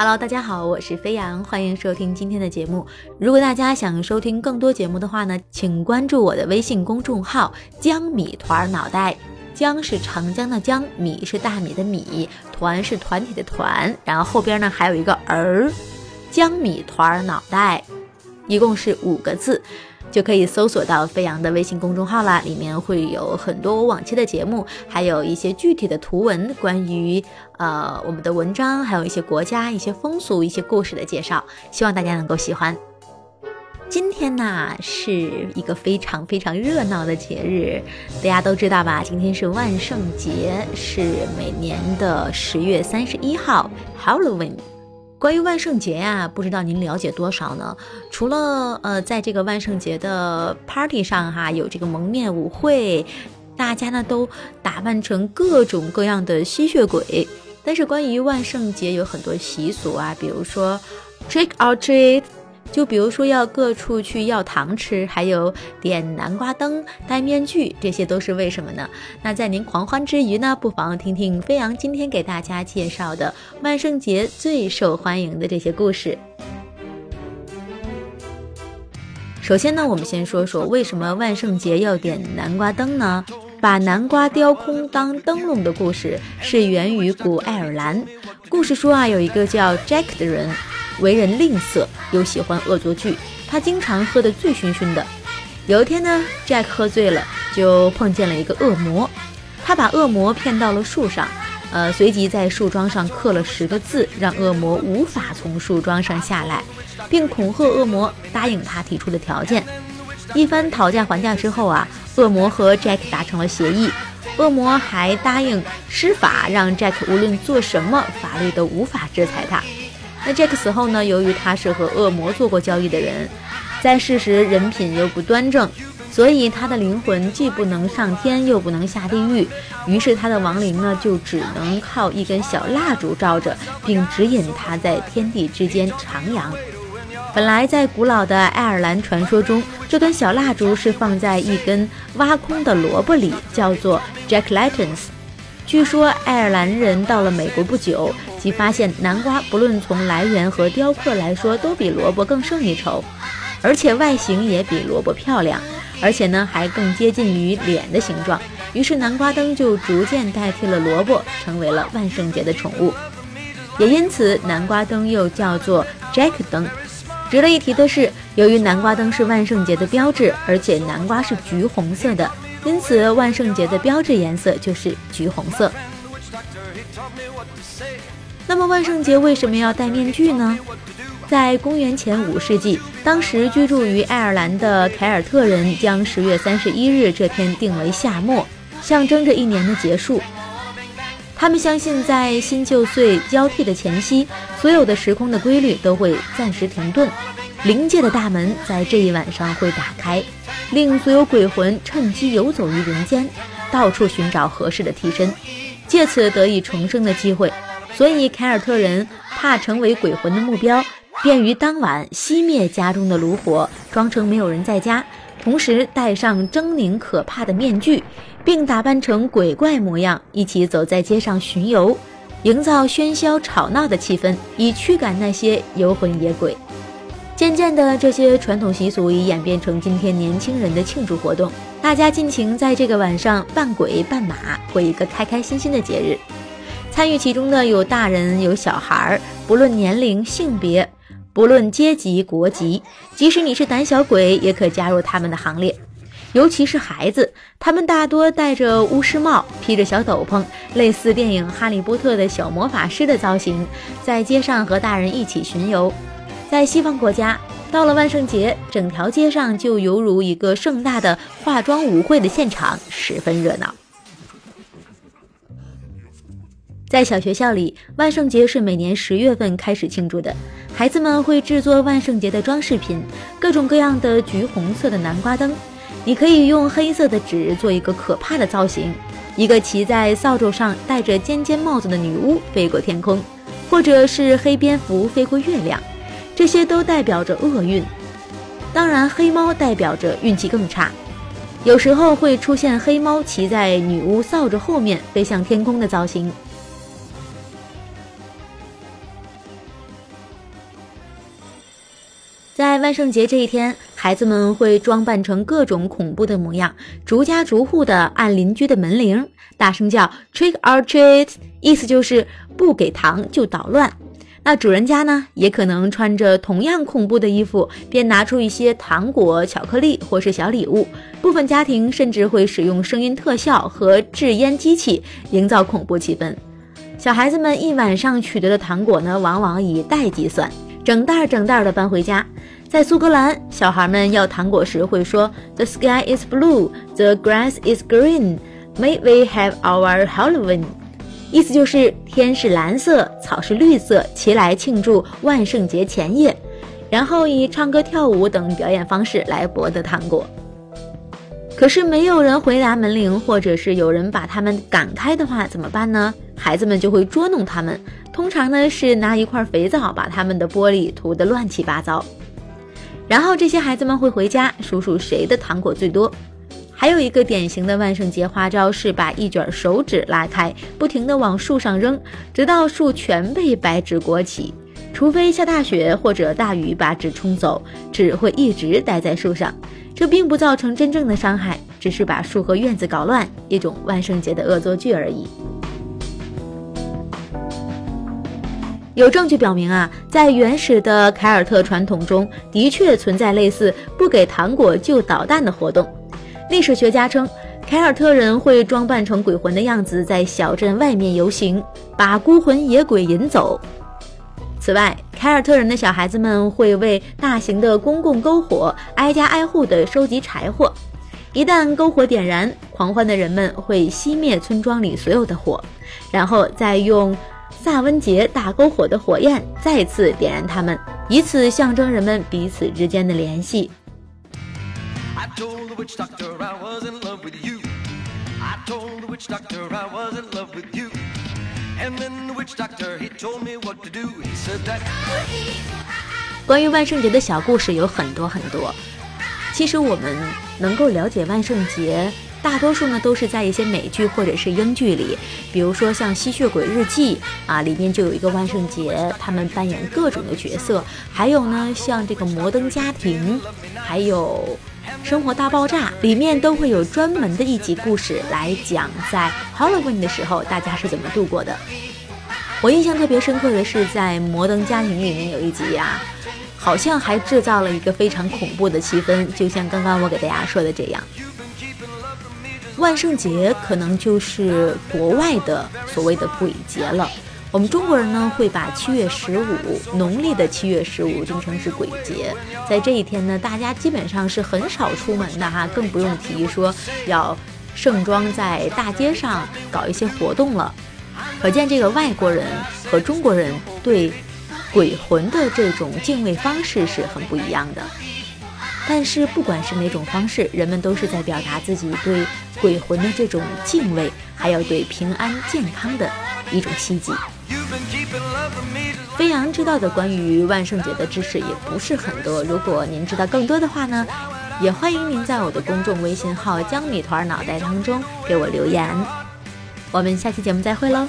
Hello，大家好，我是飞扬，欢迎收听今天的节目。如果大家想收听更多节目的话呢，请关注我的微信公众号“江米团儿脑袋”。江是长江的江，米是大米的米，团是团体的团，然后后边呢还有一个儿，江米团儿脑袋，一共是五个字。就可以搜索到飞扬的微信公众号啦，里面会有很多我往期的节目，还有一些具体的图文，关于呃我们的文章，还有一些国家、一些风俗、一些故事的介绍，希望大家能够喜欢。今天呢是一个非常非常热闹的节日，大家都知道吧？今天是万圣节，是每年的十月三十一号，Halloween。关于万圣节呀，不知道您了解多少呢？除了呃，在这个万圣节的 party 上哈，有这个蒙面舞会，大家呢都打扮成各种各样的吸血鬼。但是关于万圣节有很多习俗啊，比如说 trick or treat。就比如说要各处去要糖吃，还有点南瓜灯、戴面具，这些都是为什么呢？那在您狂欢之余呢，不妨听听飞扬今天给大家介绍的万圣节最受欢迎的这些故事。首先呢，我们先说说为什么万圣节要点南瓜灯呢？把南瓜雕空当灯笼的故事是源于古爱尔兰。故事说啊，有一个叫 Jack 的人。为人吝啬又喜欢恶作剧，他经常喝得醉醺醺的。有一天呢，Jack 喝醉了，就碰见了一个恶魔。他把恶魔骗到了树上，呃，随即在树桩上刻了十个字，让恶魔无法从树桩上下来，并恐吓恶魔答应他提出的条件。一番讨价还价之后啊，恶魔和 Jack 达成了协议。恶魔还答应施法，让 Jack 无论做什么，法律都无法制裁他。那 Jack 死后呢？由于他是和恶魔做过交易的人，在世时人品又不端正，所以他的灵魂既不能上天，又不能下地狱。于是他的亡灵呢，就只能靠一根小蜡烛照着，并指引他在天地之间徜徉。本来在古老的爱尔兰传说中，这根小蜡烛是放在一根挖空的萝卜里，叫做 Jack Lanterns。据说爱尔兰人到了美国不久，即发现南瓜不论从来源和雕刻来说，都比萝卜更胜一筹，而且外形也比萝卜漂亮，而且呢还更接近于脸的形状。于是南瓜灯就逐渐代替了萝卜，成为了万圣节的宠物。也因此，南瓜灯又叫做 Jack 灯。值得一提的是，由于南瓜灯是万圣节的标志，而且南瓜是橘红色的。因此，万圣节的标志颜色就是橘红色。那么，万圣节为什么要戴面具呢？在公元前五世纪，当时居住于爱尔兰的凯尔特人将十月三十一日这天定为夏末，象征着一年的结束。他们相信，在新旧岁交替的前夕，所有的时空的规律都会暂时停顿，灵界的大门在这一晚上会打开。令所有鬼魂趁机游走于人间，到处寻找合适的替身，借此得以重生的机会。所以凯尔特人怕成为鬼魂的目标，便于当晚熄灭家中的炉火，装成没有人在家，同时戴上狰狞可怕的面具，并打扮成鬼怪模样，一起走在街上巡游，营造喧嚣吵闹的气氛，以驱赶那些游魂野鬼。渐渐的，这些传统习俗已演变成今天年轻人的庆祝活动。大家尽情在这个晚上扮鬼扮马，过一个开开心心的节日。参与其中的有大人有小孩儿，不论年龄、性别，不论阶级、国籍，即使你是胆小鬼，也可加入他们的行列。尤其是孩子，他们大多戴着巫师帽，披着小斗篷，类似电影《哈利波特》的小魔法师的造型，在街上和大人一起巡游。在西方国家，到了万圣节，整条街上就犹如一个盛大的化妆舞会的现场，十分热闹。在小学校里，万圣节是每年十月份开始庆祝的。孩子们会制作万圣节的装饰品，各种各样的橘红色的南瓜灯。你可以用黑色的纸做一个可怕的造型，一个骑在扫帚上、戴着尖尖帽子的女巫飞过天空，或者是黑蝙蝠飞过月亮。这些都代表着厄运。当然黑猫代表着运气更差。有时候会出现黑猫骑在女巫扫帚后面飞向天空的造型。在万圣节这一天孩子们会装扮成各种恐怖的模样逐家逐户的按邻居的门铃大声叫 trick or treat 意思就是不给糖就捣乱。那主人家呢，也可能穿着同样恐怖的衣服，便拿出一些糖果、巧克力或是小礼物。部分家庭甚至会使用声音特效和制烟机器，营造恐怖气氛。小孩子们一晚上取得的糖果呢，往往以袋计算，整袋整袋的搬回家。在苏格兰，小孩们要糖果时会说：“The sky is blue, the grass is green. May we have our Halloween？” 意思就是天是蓝色，草是绿色，齐来庆祝万圣节前夜，然后以唱歌、跳舞等表演方式来博得糖果。可是没有人回答门铃，或者是有人把他们赶开的话，怎么办呢？孩子们就会捉弄他们，通常呢是拿一块肥皂把他们的玻璃涂得乱七八糟，然后这些孩子们会回家数数谁的糖果最多。还有一个典型的万圣节花招是把一卷手纸拉开，不停地往树上扔，直到树全被白纸裹起。除非下大雪或者大雨把纸冲走，纸会一直待在树上。这并不造成真正的伤害，只是把树和院子搞乱，一种万圣节的恶作剧而已。有证据表明啊，在原始的凯尔特传统中，的确存在类似不给糖果就捣蛋的活动。历史学家称，凯尔特人会装扮成鬼魂的样子，在小镇外面游行，把孤魂野鬼引走。此外，凯尔特人的小孩子们会为大型的公共篝火挨家挨户地收集柴火。一旦篝火点燃，狂欢的人们会熄灭村庄里所有的火，然后再用萨温节大篝火的火焰再次点燃它们，以此象征人们彼此之间的联系。关于万圣节的小故事有很多很多。其实我们能够了解万圣节，大多数呢都是在一些美剧或者是英剧里，比如说像《吸血鬼日记》啊，里面就有一个万圣节，他们扮演各种的角色。还有呢，像这个《摩登家庭》，还有。生活大爆炸里面都会有专门的一集故事来讲，在 Halloween 的时候大家是怎么度过的。我印象特别深刻的是在《摩登家庭》里面有一集呀，好像还制造了一个非常恐怖的气氛，就像刚刚我给大家说的这样。万圣节可能就是国外的所谓的鬼节了。我们中国人呢，会把七月十五，农历的七月十五定成是鬼节。在这一天呢，大家基本上是很少出门的哈，更不用提说要盛装在大街上搞一些活动了。可见这个外国人和中国人对鬼魂的这种敬畏方式是很不一样的。但是不管是哪种方式，人们都是在表达自己对鬼魂的这种敬畏，还有对平安健康的一种希冀。飞扬知道的关于万圣节的知识也不是很多，如果您知道更多的话呢，也欢迎您在我的公众微信号“江米团脑袋”当中给我留言。我们下期节目再会喽。